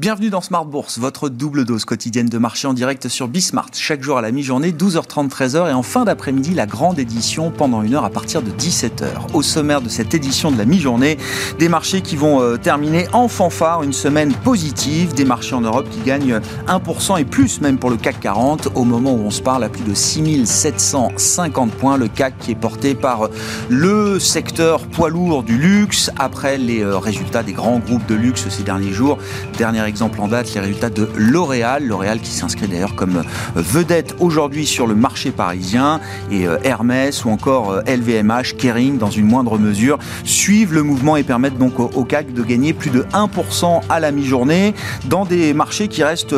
Bienvenue dans Smart Bourse, votre double dose quotidienne de marché en direct sur Bismart. Chaque jour à la mi-journée, 12h30, 13h et en fin d'après-midi, la grande édition pendant une heure à partir de 17h. Au sommaire de cette édition de la mi-journée, des marchés qui vont euh, terminer en fanfare, une semaine positive, des marchés en Europe qui gagnent 1% et plus même pour le CAC 40 au moment où on se parle à plus de 6750 points. Le CAC qui est porté par le secteur poids lourd du luxe après les euh, résultats des grands groupes de luxe ces derniers jours. Dernière exemple en date, les résultats de L'Oréal. L'Oréal qui s'inscrit d'ailleurs comme euh, vedette aujourd'hui sur le marché parisien et euh, Hermès ou encore LVMH, euh, Kering dans une moindre mesure suivent le mouvement et permettent donc au CAC de gagner plus de 1% à la mi-journée dans des marchés qui restent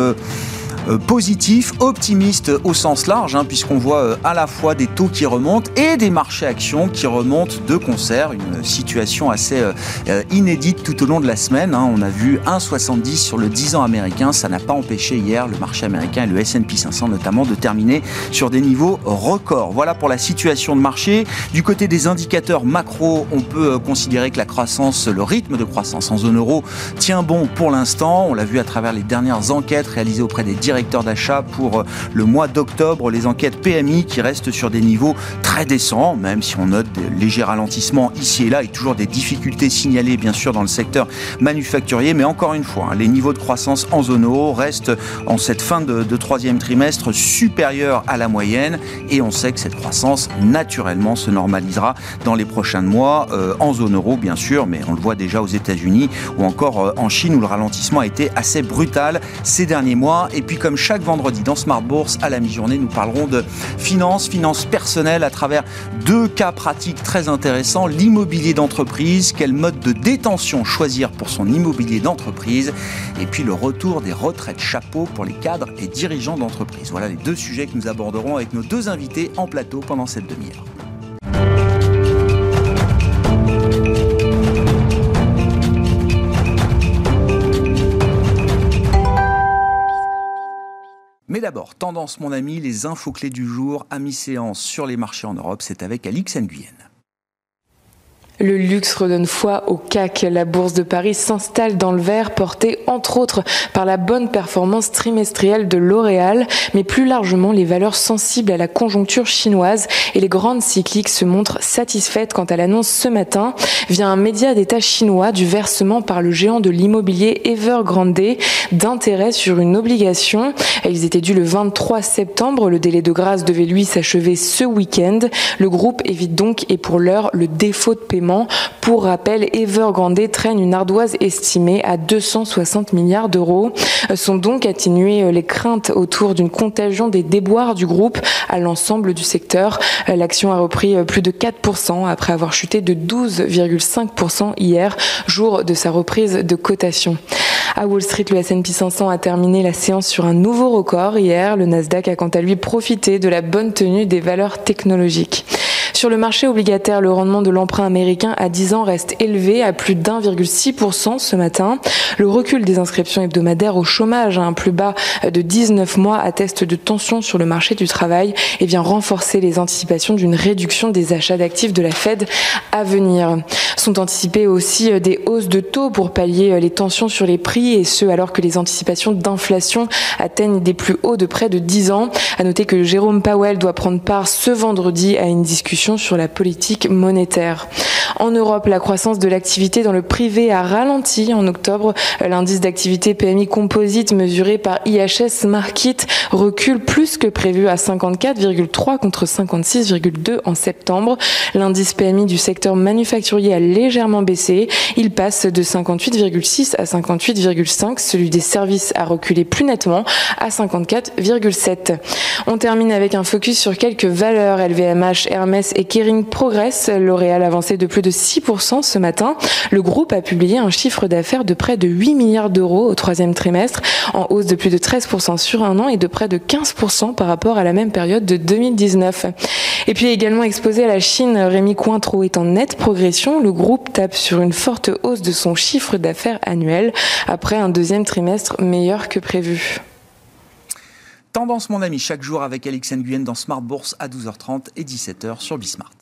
positif, optimiste au sens large, hein, puisqu'on voit euh, à la fois des taux qui remontent et des marchés actions qui remontent de concert. Une situation assez euh, inédite tout au long de la semaine. Hein. On a vu 1,70 sur le 10 ans américain. Ça n'a pas empêché hier le marché américain et le S&P 500 notamment de terminer sur des niveaux records. Voilà pour la situation de marché. Du côté des indicateurs macro, on peut considérer que la croissance, le rythme de croissance en zone euro tient bon pour l'instant. On l'a vu à travers les dernières enquêtes réalisées auprès des directeur d'achat pour euh, le mois d'octobre. Les enquêtes PMI qui restent sur des niveaux très décents, même si on note des légers ralentissements ici et là et toujours des difficultés signalées bien sûr dans le secteur manufacturier. Mais encore une fois, hein, les niveaux de croissance en zone euro restent en cette fin de, troisième trimestre supérieurs à la moyenne et on sait que cette croissance naturellement se normalisera dans les prochains mois euh, en zone euro bien sûr, mais on le voit déjà aux États-Unis ou encore euh, en Chine où le ralentissement a été assez brutal ces derniers mois. Et puis comme chaque vendredi dans Smart Bourse, à la mi-journée, nous parlerons de finances, finances personnelles à travers deux cas pratiques très intéressants. L'immobilier d'entreprise, quel mode de détention choisir pour son immobilier d'entreprise, et puis le retour des retraites chapeaux pour les cadres et dirigeants d'entreprise. Voilà les deux sujets que nous aborderons avec nos deux invités en plateau pendant cette demi-heure. Mais d'abord, tendance mon ami, les infos clés du jour à mi-séance sur les marchés en Europe, c'est avec Alix Nguyen. Le luxe redonne foi au CAC. La bourse de Paris s'installe dans le vert, portée entre autres par la bonne performance trimestrielle de L'Oréal, mais plus largement les valeurs sensibles à la conjoncture chinoise et les grandes cycliques se montrent satisfaites quant à l'annonce ce matin via un média d'État chinois du versement par le géant de l'immobilier Evergrande d'intérêt sur une obligation. Ils étaient dus le 23 septembre. Le délai de grâce devait lui s'achever ce week-end. Le groupe évite donc et pour l'heure le défaut de paiement pour rappel, Evergrande traîne une ardoise estimée à 260 milliards d'euros. Sont donc atténuées euh, les craintes autour d'une contagion des déboires du groupe à l'ensemble du secteur. Euh, l'action a repris euh, plus de 4% après avoir chuté de 12,5% hier, jour de sa reprise de cotation. À Wall Street, le S&P 500 a terminé la séance sur un nouveau record hier. Le Nasdaq a quant à lui profité de la bonne tenue des valeurs technologiques. Sur le marché obligataire, le rendement de l'emprunt américain à 10 ans reste élevé à plus d'1,6% ce matin. Le recul des inscriptions hebdomadaires au chômage à un plus bas de 19 mois atteste de tensions sur le marché du travail et vient renforcer les anticipations d'une réduction des achats d'actifs de la Fed à venir. Sont anticipées aussi des hausses de taux pour pallier les tensions sur les prix et ce alors que les anticipations d'inflation atteignent des plus hauts de près de 10 ans. À noter que Jérôme Powell doit prendre part ce vendredi à une discussion sur la politique monétaire. En Europe, la croissance de l'activité dans le privé a ralenti en octobre. L'indice d'activité PMI composite mesuré par IHS Market recule plus que prévu à 54,3 contre 56,2 en septembre. L'indice PMI du secteur manufacturier a légèrement baissé. Il passe de 58,6 à 58,5. Celui des services a reculé plus nettement à 54,7. On termine avec un focus sur quelques valeurs LVMH, Hermès et Kering progresse. L'Oréal avancé de plus de 6% ce matin. Le groupe a publié un chiffre d'affaires de près de 8 milliards d'euros au troisième trimestre, en hausse de plus de 13% sur un an et de près de 15% par rapport à la même période de 2019. Et puis également exposé à la Chine, Rémi Cointreau est en nette progression. Le groupe tape sur une forte hausse de son chiffre d'affaires annuel après un deuxième trimestre meilleur que prévu. Tendance mon ami chaque jour avec Alex Nguyen dans Smart Bourse à 12h30 et 17h sur Bismart.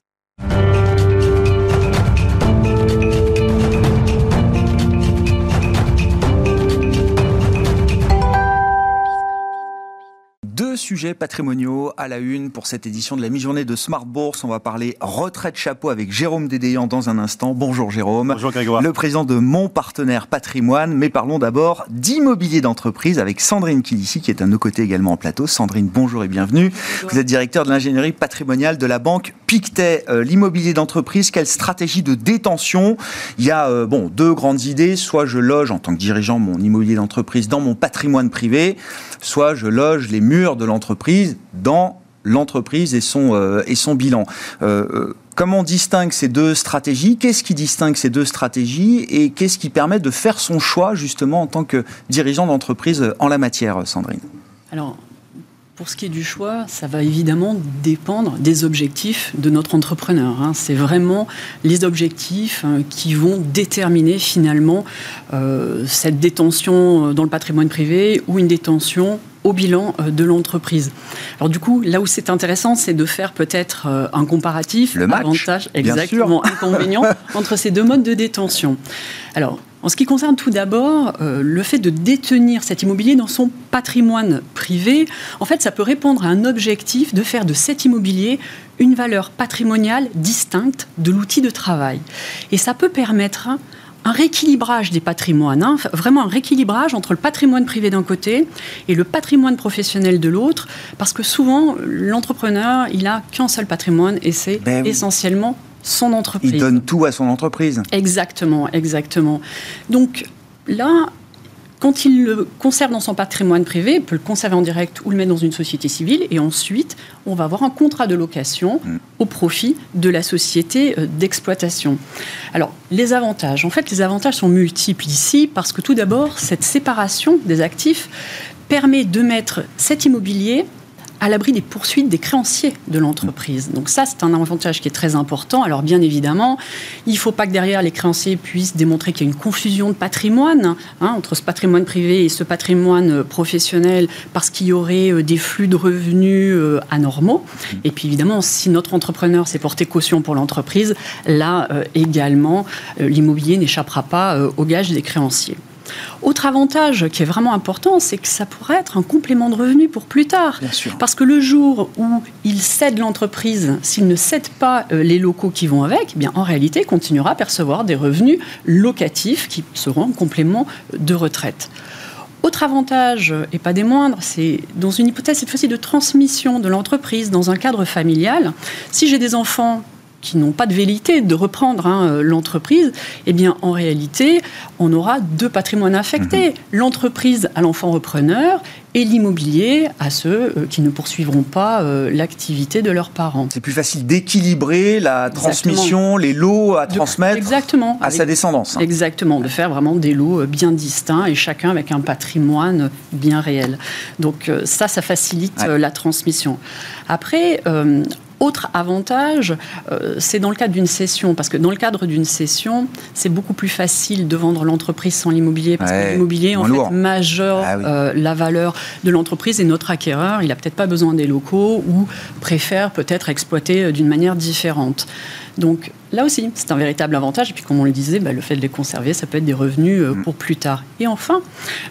Sujets patrimoniaux à la une pour cette édition de la mi-journée de Smart Bourse. On va parler retraite chapeau avec Jérôme Dédéant dans un instant. Bonjour Jérôme. Bonjour Grégoire. Le président de Mon Partenaire Patrimoine. Mais parlons d'abord d'immobilier d'entreprise avec Sandrine Kilissi qui est à nos côtés également en plateau. Sandrine, bonjour et bienvenue. Vous êtes directeur de l'ingénierie patrimoniale de la banque Pictet. Euh, l'immobilier d'entreprise, quelle stratégie de détention Il y a euh, bon, deux grandes idées. Soit je loge en tant que dirigeant mon immobilier d'entreprise dans mon patrimoine privé, soit je loge les murs de l'entreprise dans l'entreprise et son, euh, et son bilan. Comment on distingue ces deux stratégies? Qu'est-ce qui distingue ces deux stratégies? Et qu'est-ce qui permet de faire son choix justement en tant que dirigeant d'entreprise en la matière, Sandrine? Pour ce qui est du choix, ça va évidemment dépendre des objectifs de notre entrepreneur. Hein. C'est vraiment les objectifs hein, qui vont déterminer finalement euh, cette détention dans le patrimoine privé ou une détention au bilan euh, de l'entreprise. Alors du coup, là où c'est intéressant, c'est de faire peut-être euh, un comparatif, le match, avantage, exactement, inconvénient entre ces deux modes de détention. Alors, en ce qui concerne tout d'abord euh, le fait de détenir cet immobilier dans son patrimoine privé, en fait, ça peut répondre à un objectif de faire de cet immobilier une valeur patrimoniale distincte de l'outil de travail. Et ça peut permettre un rééquilibrage des patrimoines, hein, vraiment un rééquilibrage entre le patrimoine privé d'un côté et le patrimoine professionnel de l'autre, parce que souvent l'entrepreneur, il a qu'un seul patrimoine et c'est ben essentiellement son entreprise. Il donne tout à son entreprise. Exactement, exactement. Donc là, quand il le conserve dans son patrimoine privé, il peut le conserver en direct ou le mettre dans une société civile. Et ensuite, on va avoir un contrat de location mm. au profit de la société euh, d'exploitation. Alors, les avantages. En fait, les avantages sont multiples ici parce que tout d'abord, cette séparation des actifs permet de mettre cet immobilier à l'abri des poursuites des créanciers de l'entreprise. Donc ça, c'est un avantage qui est très important. Alors bien évidemment, il ne faut pas que derrière les créanciers puissent démontrer qu'il y a une confusion de patrimoine hein, entre ce patrimoine privé et ce patrimoine euh, professionnel parce qu'il y aurait euh, des flux de revenus euh, anormaux. Et puis évidemment, si notre entrepreneur s'est porté caution pour l'entreprise, là également, l'immobilier n'échappera pas au gage des créanciers. Autre avantage qui est vraiment important, c'est que ça pourrait être un complément de revenu pour plus tard. Parce que le jour où il cède l'entreprise, s'il ne cède pas euh, les locaux qui vont avec, eh bien en réalité, il continuera à percevoir des revenus locatifs qui seront un complément de retraite. Autre avantage, et pas des moindres, c'est dans une hypothèse cette fois-ci de transmission de l'entreprise dans un cadre familial. Si j'ai des enfants qui n'ont pas de vérité de reprendre hein, euh, l'entreprise, eh bien, en réalité, on aura deux patrimoines affectés. Mhm. L'entreprise à l'enfant repreneur et l'immobilier à ceux euh, qui ne poursuivront pas euh, l'activité de leurs parents. C'est plus facile d'équilibrer la transmission, les lots à transmettre exactement, à sa descendance. Hein. Exactement, de faire vraiment des lots bien distincts et chacun avec un patrimoine bien réel. Donc ça, ça facilite la transmission. Après, autre avantage, euh, c'est dans le cadre d'une cession, parce que dans le cadre d'une cession, c'est beaucoup plus facile de vendre l'entreprise sans l'immobilier, parce que l'immobilier, en fait, majeure ah euh, la valeur de l'entreprise et notre acquéreur, il n'a peut-être pas besoin des locaux ou préfère peut-être exploiter euh, d'une manière différente. Donc là aussi, c'est un véritable avantage. Et puis, comme on le disait, bah, le fait de les conserver, ça peut être des revenus euh, mm. pour plus tard. Et enfin,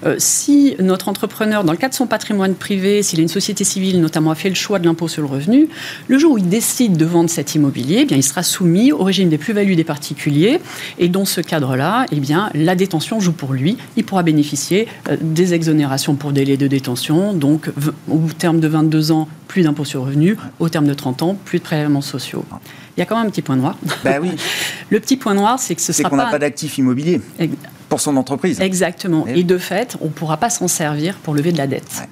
euh, si notre entrepreneur, dans le cadre de son patrimoine privé, s'il a une société civile, notamment, a fait le choix de l'impôt sur le revenu, le jour où il décide de vendre cet immobilier, eh bien, il sera soumis au régime des plus-values des particuliers. Et dans ce cadre-là, eh bien, la détention joue pour lui. Il pourra bénéficier euh, des exonérations pour délai de détention. Donc, au terme de 22 ans, plus d'impôt sur le revenu. Au terme de 30 ans, plus de prélèvements sociaux. Il y a quand même un petit point noir. Ben oui. le petit point noir, c'est que ce sera qu'on n'a pas d'actif immobilier pour son entreprise. Exactement. Et, de fait, on ne pourra pas s'en servir pour lever de la dette.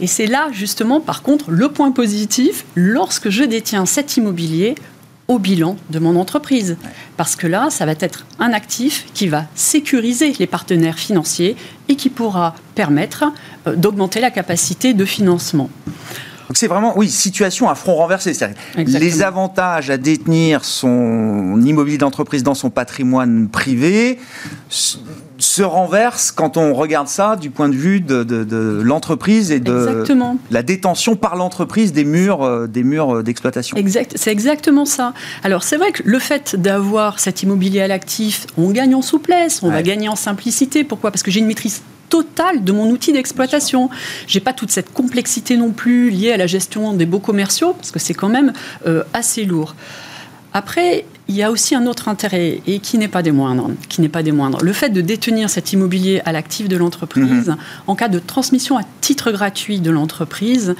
Et c'est là, justement, par contre, le point positif, lorsque je détiens cet immobilier au bilan de mon entreprise. Parce que là, ça va être un actif qui va sécuriser les partenaires financiers et qui pourra permettre euh, d'augmenter la capacité de financement. Donc c'est vraiment, oui, situation à front renversé. Les avantages à détenir son immobilier d'entreprise dans son patrimoine privé se renversent quand on regarde ça du point de vue de, l'entreprise et de la détention par l'entreprise des murs, euh, des murs euh, d'exploitation. Exact, c'est exactement ça. Alors c'est vrai que le fait d'avoir cet immobilier à l'actif, on gagne en souplesse, on va gagner en simplicité. Pourquoi? Parce que j'ai une maîtrise totale de mon outil d'exploitation. J'ai pas toute cette complexité non plus liée à la gestion des beaux commerciaux, parce que c'est quand même euh, assez lourd. Après, il y a aussi un autre intérêt et qui n'est pas des moindres. Qui n'est pas des moindres. Le fait de détenir cet immobilier à l'actif de l'entreprise, mhm. en cas de transmission à titre gratuit de l'entreprise,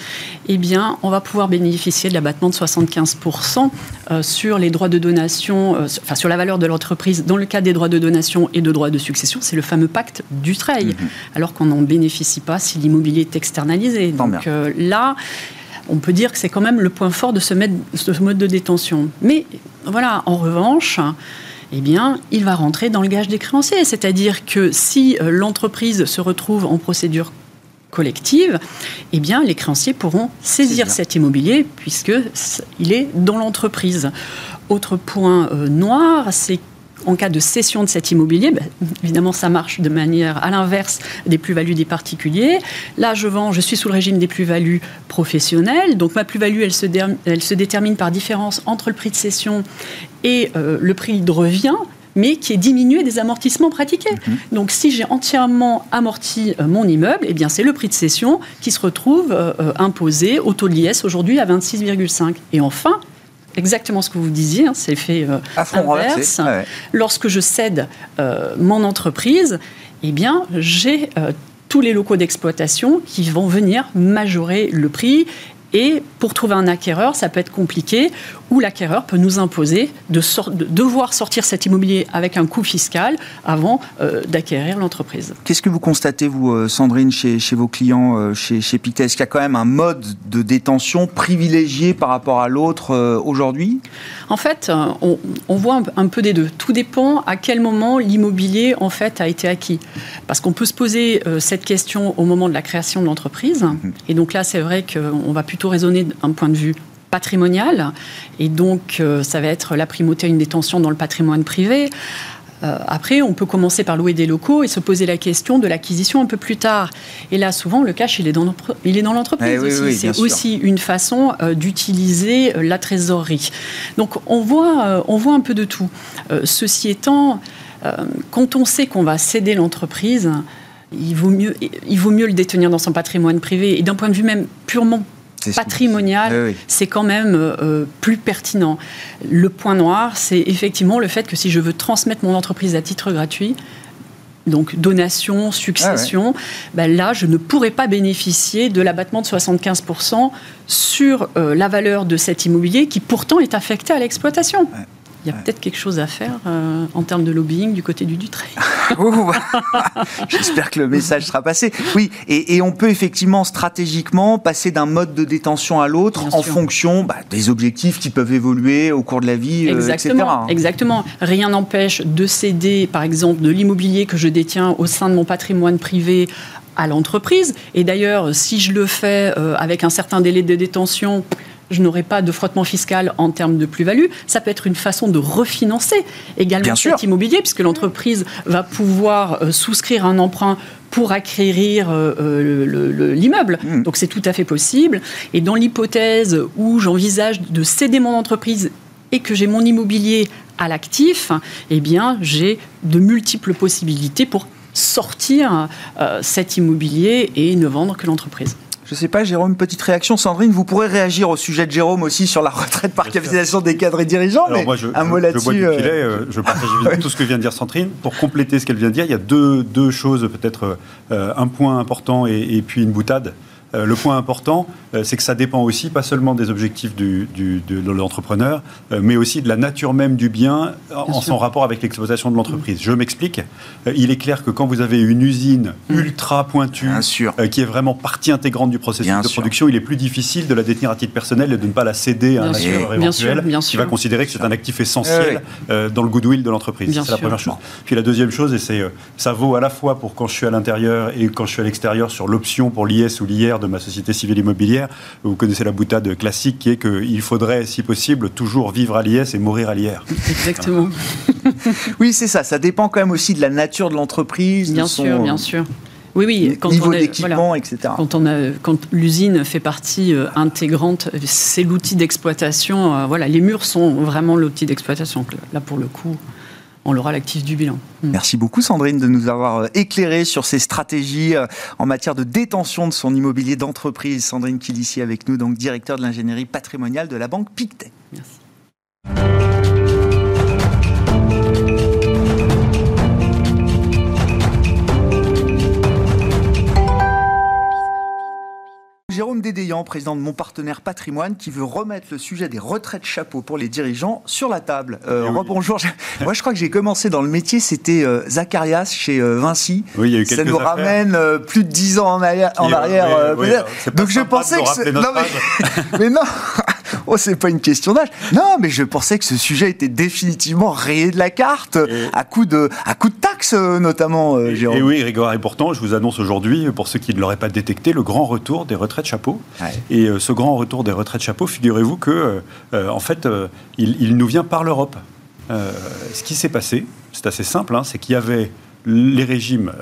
eh bien, on va pouvoir bénéficier de l'abattement de 75% euh, sur les droits de donation, euh, enfin sur la valeur de l'entreprise dans le cas des droits de donation et de droits de succession. C'est le fameux pacte du trail, mhm. alors qu'on n'en bénéficie pas si l'immobilier est externalisé. Donc euh, là, on peut dire que c'est quand même le point fort de ce, mode de détention. Mais voilà, en revanche, eh bien, il va rentrer dans le gage des créanciers. C'est-à-dire que si euh, l'entreprise se retrouve en procédure collective, eh bien, les créanciers pourront saisir cet immobilier puisqu'il est dans l'entreprise. Autre point euh, noir, c'est en cas de cession de cet immobilier, ben, évidemment, ça marche de manière à l'inverse des plus-values des particuliers. Là, je vends, je suis sous le régime des plus-values professionnelles. Donc, ma plus-value, elle se, elle se détermine par différence entre le prix de cession et euh, le prix de revient mais qui est diminué des amortissements pratiqués. Mhm. Donc si j'ai entièrement amorti euh, mon immeuble, eh bien c'est le prix de cession qui se retrouve euh, imposé au taux de l'IS aujourd'hui à 26,5. Et enfin, exactement ce que vous disiez, hein, c'est fait euh, inverse. Lorsque je cède euh, mon entreprise, eh bien, j'ai euh, tous les locaux d'exploitation qui vont venir majorer le prix. Et pour trouver un acquéreur, ça peut être compliqué, où l'acquéreur peut nous imposer de, devoir sortir cet immobilier avec un coût fiscal avant euh, d'acquérir l'entreprise. Qu'est-ce que vous constatez, vous, euh, Sandrine, chez, vos clients, euh, chez, chez Pictet Est-ce qu'il y a quand même un mode de détention privilégié par rapport à l'autre aujourd'hui? En fait, on, voit un, peu des deux. Tout dépend à quel moment l'immobilier, en fait, a été acquis. Parce qu'on peut se poser cette question au moment de la création de l'entreprise. Mhm. Et donc là, c'est vrai qu'on va plutôt raisonner d'un point de vue patrimonial. Et donc, euh, ça va être la primauté à une détention dans le patrimoine privé. Euh, après, on peut commencer par louer des locaux et se poser la question de l'acquisition un peu plus tard. Et là, souvent, le cash, il est dans, l'entreprise eh C'est aussi une façon euh, d'utiliser la trésorerie. Donc, on voit, on voit un peu de tout. ceci étant, quand on sait qu'on va céder l'entreprise, il vaut, mieux, il vaut mieux le détenir dans son patrimoine privé. Et d'un point de vue même purement patrimonial, c'est quand même euh, plus pertinent. Le point noir, c'est effectivement le fait que si je veux transmettre mon entreprise à titre gratuit, donc donation, succession, ah ben là, je ne pourrais pas bénéficier de l'abattement de 75% sur euh, la valeur de cet immobilier qui pourtant est affecté à l'exploitation. Il y a peut-être quelque chose à faire euh, en termes de lobbying du côté du Dutray. J'espère que le message sera passé. Oui, et, on peut effectivement stratégiquement passer d'un mode de détention à l'autre en fonction bah, des objectifs qui peuvent évoluer au cours de la vie, euh, exactement, etc. Exactement. Rien n'empêche de céder, par exemple, de l'immobilier que je détiens au sein de mon patrimoine privé à l'entreprise. Et d'ailleurs, si je le fais euh, avec un certain délai de détention, je n'aurai pas de frottement fiscal en termes de plus-value. Ça peut être une façon de refinancer également cet immobilier, puisque l'entreprise va pouvoir euh, souscrire un emprunt pour acquérir euh, euh, l'immeuble. Hmm. Donc c'est tout à fait possible. Et dans l'hypothèse où j'envisage de céder mon entreprise et que j'ai mon immobilier à l'actif, eh bien j'ai de multiples possibilités pour sortir cet immobilier et ne vendre que l'entreprise. Je ne sais pas, Jérôme, petite réaction. Sandrine, vous pourrez réagir au sujet de Jérôme aussi sur la retraite par capitalisation des cadres et dirigeants. Alors moi, je, un mot là-dessus. Euh. Euh, je partage tout ce que vient de dire Sandrine. Pour compléter ce qu'elle vient de dire, il y a deux, deux choses, peut-être euh, un point important et, et, puis une boutade. Le point important, euh, c'est que ça dépend aussi pas seulement des objectifs du, de, l'entrepreneur, euh, mais aussi de la nature même du bien en son rapport avec l'exploitation de l'entreprise. Je m'explique. Euh, il est clair que quand vous avez une usine mm. ultra pointue, qui est vraiment partie intégrante du processus de production, il est plus difficile de la détenir à titre personnel et de ne pas la céder à un acteur éventuel qui va considérer que c'est un actif essentiel dans le goodwill de l'entreprise. C'est la première chose. Puis la deuxième chose, et c'est ça vaut à la fois pour quand je suis à l'intérieur et quand je suis à l'extérieur sur l'option pour l'IS ou l'IR de ma société civile immobilière vous connaissez la boutade classique qui est qu'il faudrait, si possible, toujours vivre à l'IS et mourir à l'IR. Exactement. oui, c'est ça. Ça dépend quand même aussi de la nature de l'entreprise. Bien sûr, bien sûr. Oui, oui. Quand niveau d'équipement, etc. Quand, on a, quand l'usine fait partie euh, intégrante, c'est l'outil d'exploitation. Euh, voilà, les murs sont vraiment l'outil d'exploitation. Là, pour le coup. On l'aura l'actif du bilan. Mm. Merci beaucoup Sandrine de nous avoir éclairé sur ces stratégies en matière de détention de son immobilier d'entreprise. Sandrine qui ici avec nous, donc directeur de l'ingénierie patrimoniale de la banque Pictet. Dédéian, président de mon partenaire patrimoine, qui veut remettre le sujet des retraites chapeau pour les dirigeants sur la table. Euh, eh Bonjour. Moi, je crois que j'ai commencé dans le métier, c'était euh, Zacharias chez euh, Vinci. Oui, il y a eu Ça nous ramène plus de 10 ans en arrière. En arrière Donc je pensais que... Non, mais... mais non Oh, c'est pas une question d'âge. Non, mais je pensais que ce sujet était définitivement rayé de la carte, à coup de, à coup de taxes, euh, notamment, euh, Jérôme. Et oui, Grégoire, et pourtant, je vous annonce aujourd'hui, pour ceux qui ne l'auraient pas détecté, le grand retour des retraites chapeau. Et euh, ce grand retour des retraites chapeau, figurez-vous que, en fait, il, nous vient par l'Europe. ce qui s'est passé, c'est assez simple, hein, c'est qu'il y avait les régimes,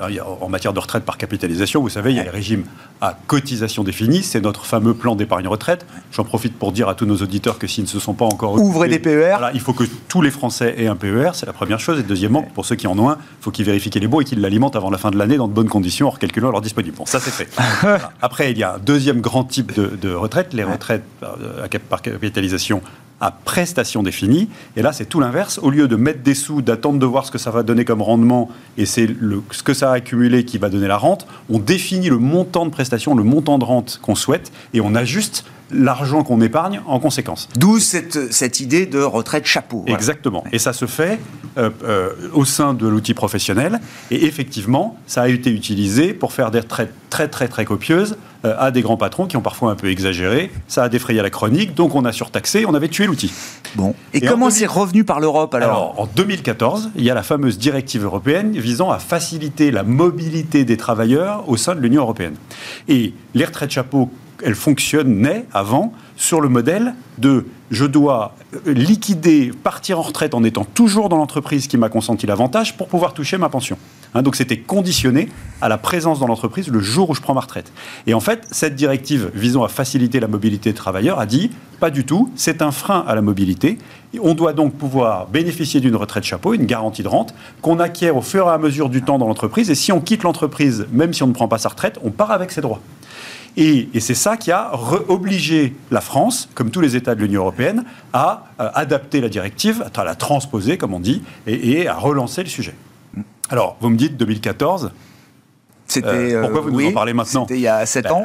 en matière de retraite par capitalisation, vous savez, il y a les régimes à cotisation définie, c'est notre fameux plan d'épargne retraite. J'en profite pour dire à tous nos auditeurs que s'ils ne se sont pas encore... Ouvrez des PER. il faut que tous les Français aient un PER, c'est la première chose. Et deuxièmement, pour ceux qui en ont un, il faut qu'ils vérifient qu'il est bon et qu'ils l'alimentent avant la fin de l'année dans de bonnes conditions, en recalculant leur disponible. Bon, ça c'est fait. Après, il y a un deuxième grand type de, de retraite, les retraites euh, par capitalisation à prestation définie. Et là, c'est tout l'inverse. Au lieu de mettre des sous, d'attendre de voir ce que ça va donner comme rendement, et c'est ce que ça a accumulé qui va donner la rente, on définit le montant de prestation, le montant de rente qu'on souhaite, et on ajuste l'argent qu'on épargne en conséquence. D'où cette, cette, idée de retraite chapeau. Exactement. Et ça se fait euh, euh, au sein de l'outil professionnel. Et effectivement, ça a été utilisé pour faire des retraites très très très copieuses euh, à des grands patrons qui ont parfois un peu exagéré. Ça a défrayé la chronique, donc on a surtaxé, on avait tué l'outil. Bon. Et, comment c'est revenu par l'Europe alors? Alors, en 2014, il y a la fameuse directive européenne visant à faciliter la mobilité des travailleurs au sein de l'Union européenne. Et les retraites chapeau elle fonctionnait avant sur le modèle de je dois liquider, partir en retraite en étant toujours dans l'entreprise qui m'a consenti l'avantage pour pouvoir toucher ma pension. Hein, donc c'était conditionné à la présence dans l'entreprise le jour où je prends ma retraite. Et en fait, cette directive visant à faciliter la mobilité des travailleurs a dit pas du tout, c'est un frein à la mobilité. On doit donc pouvoir bénéficier d'une retraite chapeau, une garantie de rente, qu'on acquiert au fur et à mesure du temps dans l'entreprise. Et si on quitte l'entreprise, même si on ne prend pas sa retraite, on part avec ses droits. Et, c'est ça qui a obligé la France, comme tous les États de l'Union européenne, à euh, adapter la directive, à la transposer, comme on dit, et, à relancer le sujet. Alors, vous me dites 2014. C'était, euh, pourquoi vous nous en parlez maintenant C'était il y a 7 ben, ans.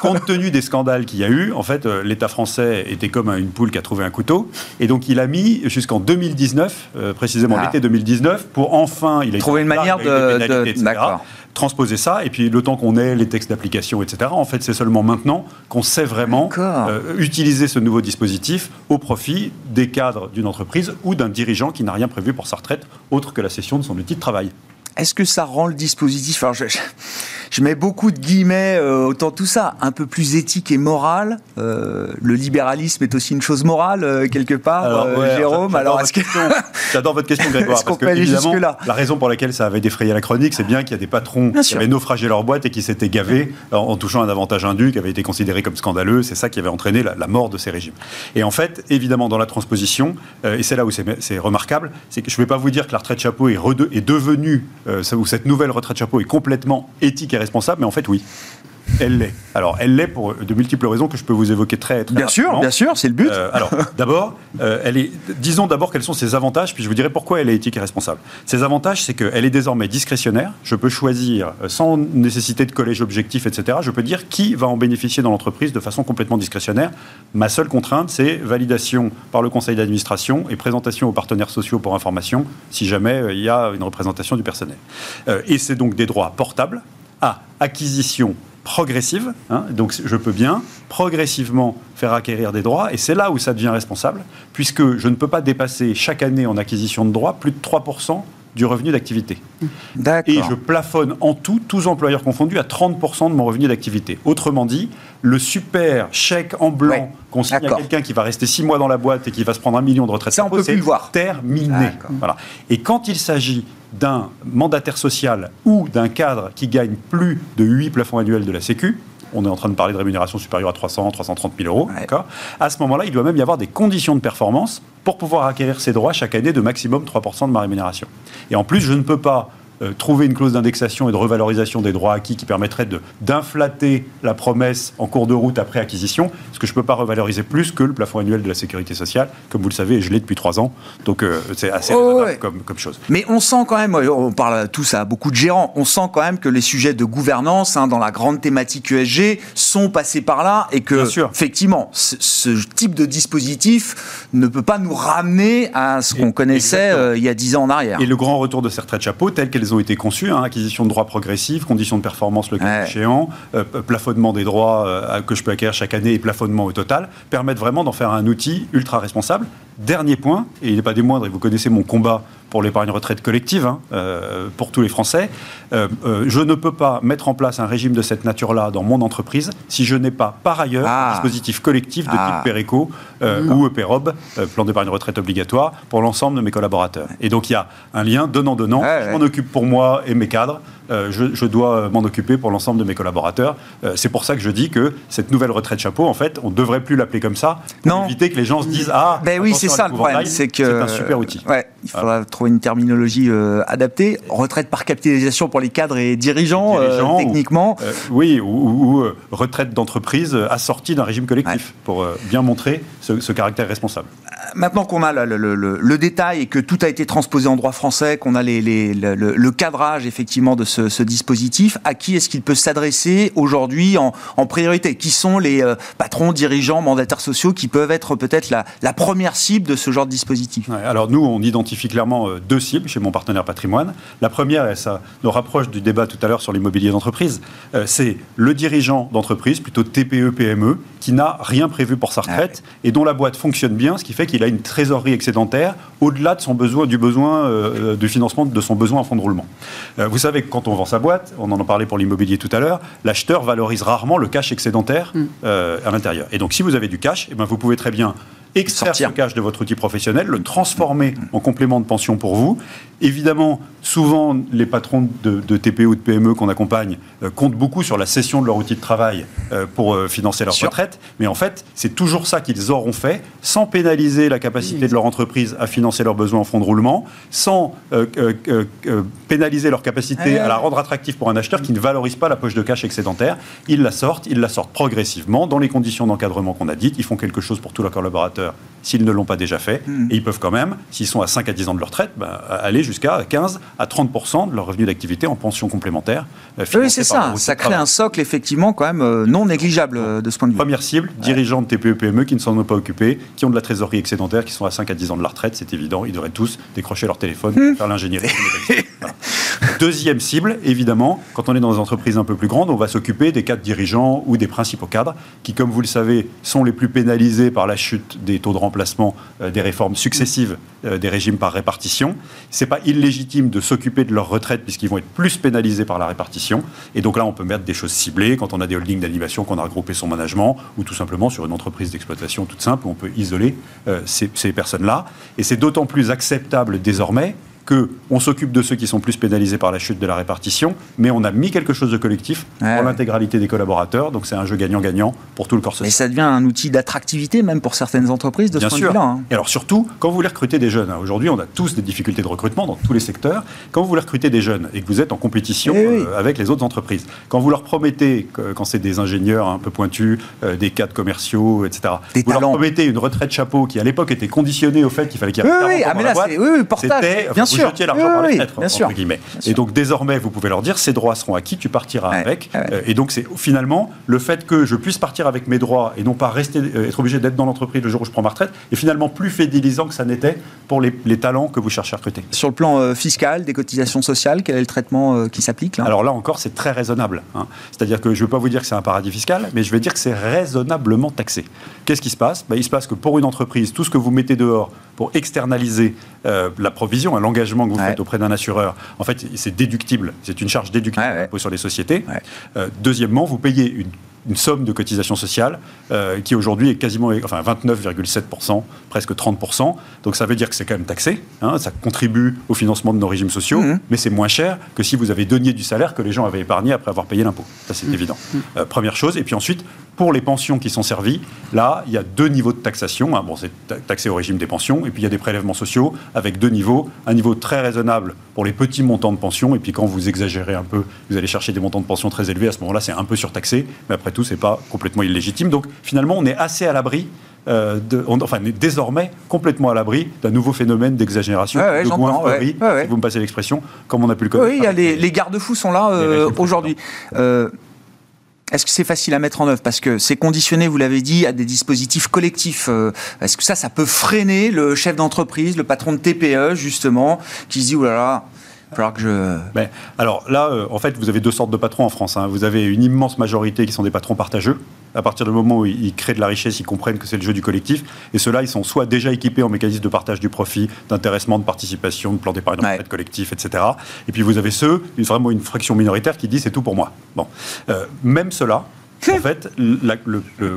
compte tenu des scandales qu'il y a eu, en fait, euh, l'État français était comme une poule qui a trouvé un couteau. Et donc, il a mis jusqu'en 2019, précisément ah. l'été 2019, pour enfin. Il a trouvé une manière de. de... D'accord transposer ça. Et puis le temps qu'on ait les textes d'application, etc., en fait, c'est seulement maintenant qu'on sait vraiment euh, utiliser ce nouveau dispositif au profit des cadres d'une entreprise ou d'un dirigeant qui n'a rien prévu pour sa retraite autre que la cession de son outil de travail. Est-ce que ça rend le dispositif, alors je, mets beaucoup de guillemets, euh, autant tout ça, un peu plus éthique et moral euh, Le libéralisme est aussi une chose morale, euh, quelque part, Jérôme Alors, est-ce que... J'adore votre question, Grégoire, parce que, évidemment, la raison pour laquelle ça avait défrayé la chronique, c'est bien qu'il y a des patrons qui avaient naufragé leur boîte et qui s'étaient gavés en, touchant un avantage indu qui avait été considéré comme scandaleux. C'est ça qui avait entraîné la, mort de ces régimes. Et en fait, évidemment, dans la transposition, et c'est là où c'est remarquable, c'est que je ne vais pas vous dire que la retraite chapeau est, est devenue où cette nouvelle retraite chapeau est complètement éthique et responsable, mais en fait, oui. Elle l'est. Alors, elle l'est pour de multiples raisons que je peux vous évoquer très, très Bien sûr, bien sûr, c'est le but. Euh, alors, d'abord, euh, elle est. Disons d'abord quels sont ses avantages, puis je vous dirai pourquoi elle est éthique et responsable. Ses avantages, c'est qu'elle est désormais discrétionnaire. Je peux choisir, euh, sans nécessité de collège objectif, etc. Je peux dire qui va en bénéficier dans l'entreprise de façon complètement discrétionnaire. Ma seule contrainte, c'est validation par le conseil d'administration et présentation aux partenaires sociaux pour information, si jamais il y a une représentation du personnel. et c'est donc des droits portables acquisition progressive. Hein, donc je peux bien progressivement faire acquérir des droits, et c'est là où ça devient responsable, puisque je ne peux pas dépasser chaque année en acquisition de droits plus de 3% du revenu d'activité. Et je plafonne en tout, tous employeurs confondus, à 30% de mon revenu d'activité. Autrement dit, le super chèque en blanc qu'on signe à quelqu'un qui va rester 6 mois dans la boîte et qui va se prendre un million de retraite, ça, on peut plus le voir. terminé. Voilà. Et quand il s'agit d'un mandataire social ou d'un cadre qui gagne plus de 8 plafonds annuels de la Sécu, on est en train de parler de rémunération supérieure à 300, 330 000 euros. À ce moment-là, il doit même y avoir des conditions de performance pour pouvoir acquérir ces droits chaque année de maximum 3% de ma rémunération. Et en plus, je ne peux pas euh, trouver une clause d'indexation et de revalorisation des droits acquis qui permettrait d'inflater la promesse en cours de route après acquisition, parce que je ne peux pas revaloriser plus que le plafond annuel de la sécurité sociale, comme vous le savez, et je l'ai depuis trois ans, donc euh, c'est assez oh, comme, comme, chose. Mais on sent quand même, on parle tous à beaucoup de gérants, on sent quand même que les sujets de gouvernance hein, dans la grande thématique ESG sont passés par là et que, effectivement, ce, type de dispositif ne peut pas nous ramener à ce qu'on connaissait euh, il y a dix ans en arrière. Et le grand retour de ces retraites chapeau, tel qu'elles ont été conçues, hein, acquisition de droits progressifs, conditions de performance le cas échéant, euh, plafonnement des droits euh, que je peux acquérir chaque année et plafonnement au total, permettent vraiment d'en faire un outil ultra responsable. Dernier point, et il n'est pas des moindres, et vous connaissez mon combat pour l'épargne retraite collective, hein, euh, pour tous les Français. Euh, euh, je ne peux pas mettre en place un régime de cette nature-là dans mon entreprise si je n'ai pas par ailleurs un ah. dispositif collectif de type ah. PERECO ou EPEROB, plan d'épargne retraite obligatoire, pour l'ensemble de mes collaborateurs. Et donc il y a un lien donnant-donnant. je m'en occupe pour moi et mes cadres. Je, dois m'en occuper pour l'ensemble de mes collaborateurs. c'est pour ça que je dis que cette nouvelle retraite chapeau, en fait, on ne devrait plus l'appeler comme ça, pour éviter que les gens se disent Ah, ben oui, c'est ça le problème, c'est que c'est un super outil. Ouais, il faudra trouver une terminologie euh, adaptée. Retraite par capitalisation pour les cadres et dirigeants, euh, techniquement. Euh, oui, ou, retraite d'entreprise assortie d'un régime collectif, pour bien montrer ce, caractère responsable. Maintenant qu'on a le, détail et que tout a été transposé en droit français, qu'on a les, le, cadrage effectivement de ce, dispositif, à qui est-ce qu'il peut s'adresser aujourd'hui en, priorité? Qui sont les patrons, dirigeants, mandataires sociaux qui peuvent être peut-être la, première cible de ce genre de dispositif? Alors nous, on identifie clairement deux cibles chez mon partenaire patrimoine. La première, et ça nous rapproche du débat tout à l'heure sur l'immobilier d'entreprise, euh, c'est le dirigeant d'entreprise, plutôt TPE-PME, qui n'a rien prévu pour sa ah retraite et dont la boîte fonctionne bien, ce qui fait qu'il a une trésorerie excédentaire au-delà de son besoin, du besoin euh, du financement de son besoin en fonds de roulement. Euh, vous savez que quand on vend sa boîte, on en a parlé pour l'immobilier tout à l'heure, l'acheteur valorise rarement le cash excédentaire mm. à l'intérieur. Et donc si vous avez du cash, eh ben, vous pouvez très bien extraire ce cash de votre outil professionnel, le transformer en complément de pension pour vous. Évidemment, souvent, les patrons de, de TPE ou de PME qu'on accompagne euh, comptent beaucoup sur la cession de leur outil de travail euh, pour euh, financer leur retraite. Mais en fait, c'est toujours ça qu'ils auront fait, sans pénaliser la capacité de leur entreprise à financer leurs besoins en fonds de roulement, sans pénaliser leur capacité à la rendre attractive pour un acheteur qui ne valorise pas la poche de cash excédentaire. Ils la sortent, ils la sortent progressivement, dans les conditions d'encadrement qu'on a dites. Ils font quelque chose pour tous leurs collaborateurs s'ils ne l'ont pas déjà fait. Hmm. Et ils peuvent quand même, s'ils sont à 5 à 10 ans de leur retraite, bah, aller jusqu'à 15 à 30% de leur revenu d'activité en pension complémentaire. Euh, oui, c'est ça. Ça crée un socle, effectivement, quand même euh, non négligeable euh, de ce point de vue. Première cible, dirigeants de TPE-PME qui ne s'en ont pas occupés, qui ont de la trésorerie excédentaire, qui sont à 5 à 10 ans de la retraite, c'est évident. Ils devraient tous décrocher leur téléphone, hmm. faire l'ingénierie. Deuxième cible, évidemment, quand on est dans des entreprises un peu plus grandes, on va s'occuper des cadres dirigeants ou des principaux cadres, qui, comme vous le savez, sont les plus pénalisés par la chute des taux de remplacement euh, des réformes successives euh, des régimes par répartition. C'est pas illégitime de s'occuper de leur retraite puisqu'ils vont être plus pénalisés par la répartition. Et donc là, on peut mettre des choses ciblées quand on a des holdings d'animation, qu'on a regroupé son management, ou tout simplement sur une entreprise d'exploitation toute simple on peut isoler euh, ces personnes-là. Et c'est d'autant plus acceptable désormais qu'on s'occupe de ceux qui sont plus pénalisés par la chute de la répartition, mais on a mis quelque chose de collectif pour l'intégralité des collaborateurs. Donc c'est un jeu gagnant-gagnant pour tout le corps social. Et ça devient un outil d'attractivité même pour certaines entreprises de Bien ce point de vue-là. Hein. Et alors surtout, quand vous voulez recruter des jeunes, hein, aujourd'hui on a tous des difficultés de recrutement dans tous les secteurs, quand vous voulez recruter des jeunes et que vous êtes en compétition eh euh, avec les autres entreprises, quand vous leur promettez, quand c'est des ingénieurs un peu pointus, euh, des cadres commerciaux, etc., vous leur promettez une retraite chapeau qui à l'époque était conditionnée au fait qu'il fallait qu'il y ait un oui, oui, ah, mais là, oui, oui, portage, bien sûr. L'argent par bien sûr. Et donc désormais, vous pouvez leur dire ces droits seront acquis, tu partiras avec. Euh, et donc c'est finalement le fait que je puisse partir avec mes droits et non pas rester, euh, être obligé d'être dans l'entreprise le jour où je prends ma retraite, est finalement plus fidélisant que ça n'était pour les, talents que vous cherchez à recruter. Sur le plan euh, fiscal, des cotisations sociales, quel est le traitement qui s'applique Alors là encore, c'est très raisonnable. Hein. C'est-à-dire que je ne veux pas vous dire que c'est un paradis fiscal, mais je vais dire que c'est raisonnablement taxé. Qu'est-ce qui se passe? Ben, Il se passe que pour une entreprise, tout ce que vous mettez dehors pour externaliser la provision, l'engagement que vous faites auprès d'un assureur, en fait, c'est déductible. C'est une charge déductible sur les sociétés. Euh, deuxièmement, vous payez une une somme de cotisation sociale euh, qui aujourd'hui est quasiment enfin 29,7%, presque 30%. Donc ça veut dire que c'est quand même taxé, hein, ça contribue au financement de nos régimes sociaux, mmh. mais c'est moins cher que si vous avez donné du salaire que les gens avaient épargné après avoir payé l'impôt. Ça c'est mmh. évident. Mmh. Euh, première chose. Et puis ensuite, pour les pensions qui sont servies, là, il y a deux niveaux de taxation. Hein. Bon, c'est taxé au régime des pensions, et puis il y a des prélèvements sociaux avec deux niveaux. Un niveau très raisonnable pour les petits montants de pension, et puis quand vous exagérez un peu, vous allez chercher des montants de pension très élevés. À ce moment-là, c'est un peu surtaxé, mais après tout, c'est pas complètement illégitime. Donc finalement, on est assez à l'abri euh, de, on, enfin, on est désormais complètement à l'abri d'un nouveau phénomène d'exagération, de goinfrerie, si vous me passez l'expression, comme on a pu le connaître. Oui, il y a les, les garde-fous sont là euh, aujourd'hui. Euh, est-ce que c'est facile à mettre en œuvre? Parce que c'est conditionné, vous l'avez dit, à des dispositifs collectifs. Euh, est-ce que ça, ça peut freiner le chef d'entreprise, le patron de TPE, justement, qui se dit, oulala, là, que je... Alors là, euh, en fait, vous avez deux sortes de patrons en France. Hein. Vous avez une immense majorité qui sont des patrons partageux. À partir du moment où ils créent de la richesse, ils comprennent que c'est le jeu du collectif. Et ceux-là, ils sont soit déjà équipés en mécanisme de partage du profit, d'intéressement, de participation, de plan d'épargne de retraite collectif, etc. Et puis vous avez ceux, vraiment une fraction minoritaire qui dit c'est tout pour moi. Bon. Euh, même ceux-là, en fait,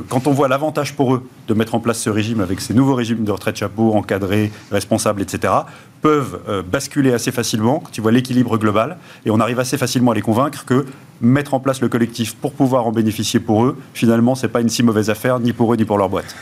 quand on voit l'avantage pour eux de mettre en place ce régime avec ces nouveaux régimes de retraite chapeau, encadrés, responsables, etc., peuvent euh, basculer assez facilement quand ils voient l'équilibre global. Et on arrive assez facilement à les convaincre que mettre en place le collectif pour pouvoir en bénéficier pour eux, finalement, ce n'est pas une si mauvaise affaire, ni pour eux, ni pour leur boîte.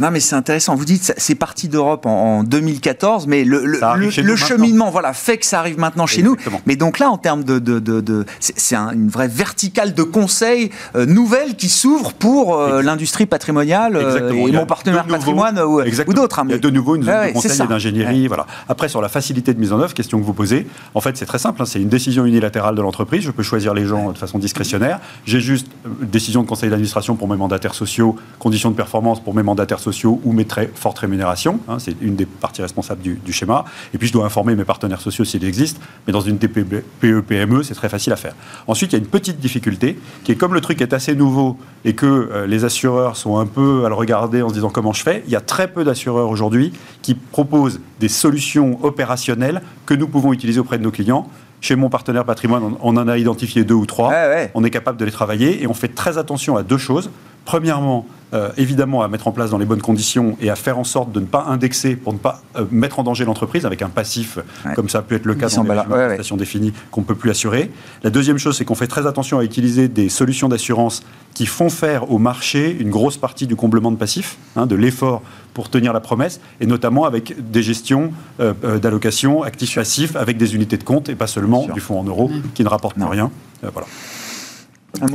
Non, mais c'est intéressant. Vous dites c'est parti d'Europe en, 2014, mais le, le, cheminement, voilà, fait que ça arrive maintenant chez nous. Mais donc là, en termes de, de, de, c'est une vraie verticale de conseils euh, nouvelle qui s'ouvre pour euh, l'industrie patrimoniale euh, et mon partenaire patrimoine ou, d'autres. Hein, Il y a de nouveau une zone de conseil et d'ingénierie. Voilà. Après, sur la facilité de mise en œuvre, question que vous posez, en fait, c'est très simple. Hein, c'est une décision unilatérale de l'entreprise. Je peux choisir les gens de façon discrétionnaire. J'ai juste décision de conseil d'administration pour mes mandataires sociaux, conditions de performance pour mes mandataires sociaux ou mes très fortes rémunérations. Hein, c'est une des parties responsables du, schéma. Et puis, je dois informer mes partenaires sociaux s'ils existent. Mais dans une TPE-PME, c'est très facile à faire. Ensuite, il y a une petite difficulté qui est comme le truc est assez nouveau et que euh, les assureurs sont un peu à le regarder en se disant comment je fais, il y a très peu d'assureurs aujourd'hui qui proposent des solutions opérationnelles que nous pouvons utiliser auprès de nos clients chez mon partenaire patrimoine, on en a identifié deux ou trois. On est capable de les travailler et on fait très attention à deux choses. Premièrement, euh, évidemment à mettre en place dans les bonnes conditions et à faire en sorte de ne pas indexer pour ne pas euh, mettre en danger l'entreprise avec un passif, comme ça peut être le cas dans les stations définies qu'on ne peut plus assurer. La deuxième chose, c'est qu'on fait très attention à utiliser des solutions d'assurance qui font faire au marché une grosse partie du comblement de passif, hein, de l'effort pour tenir la promesse, et notamment avec des gestions euh, d'allocation actifs-passifs avec des unités de compte et pas seulement du fonds en euros qui ne rapportent rien. voilà.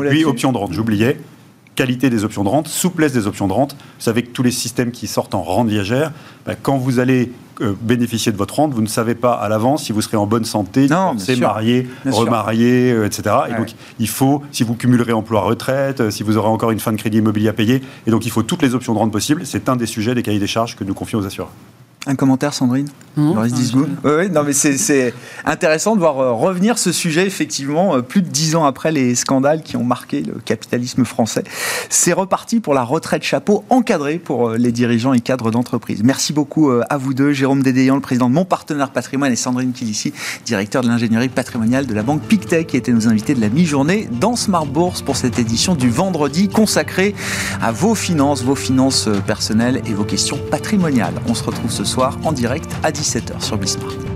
Puis, option de rente, j'oubliais qualité des options de rente, souplesse des options de rente. Vous savez que tous les systèmes qui sortent en rente viagère, ben, quand vous allez euh, bénéficier de votre rente, vous ne savez pas à l'avance si vous serez en bonne santé, c'est marié, remarié, euh, etc. Et donc, il faut, si vous cumulerez emploi-retraite, euh, si vous aurez encore une fin de crédit immobilier à payer, et donc il faut toutes les options de rente possibles. C'est un des sujets des cahiers des charges que nous confions aux assureurs. Un commentaire, Sandrine non, oui, non, mais c'est intéressant de voir euh, revenir ce sujet, effectivement, euh, plus de dix ans après les scandales qui ont marqué le capitalisme français. C'est reparti pour la retraite chapeau encadrée pour euh, les dirigeants et cadres d'entreprise. Merci beaucoup à vous deux, Jérôme Dédéian, le président de Mon Partenaire Patrimoine, et Sandrine Kilissi, directeur de l'ingénierie patrimoniale de la banque Pictet, qui étaient nos invités de la mi-journée dans Smart Bourse pour cette édition du vendredi consacrée à vos finances, vos finances personnelles et vos questions patrimoniales. On se retrouve ce soir en direct à 17h sur Bismarck.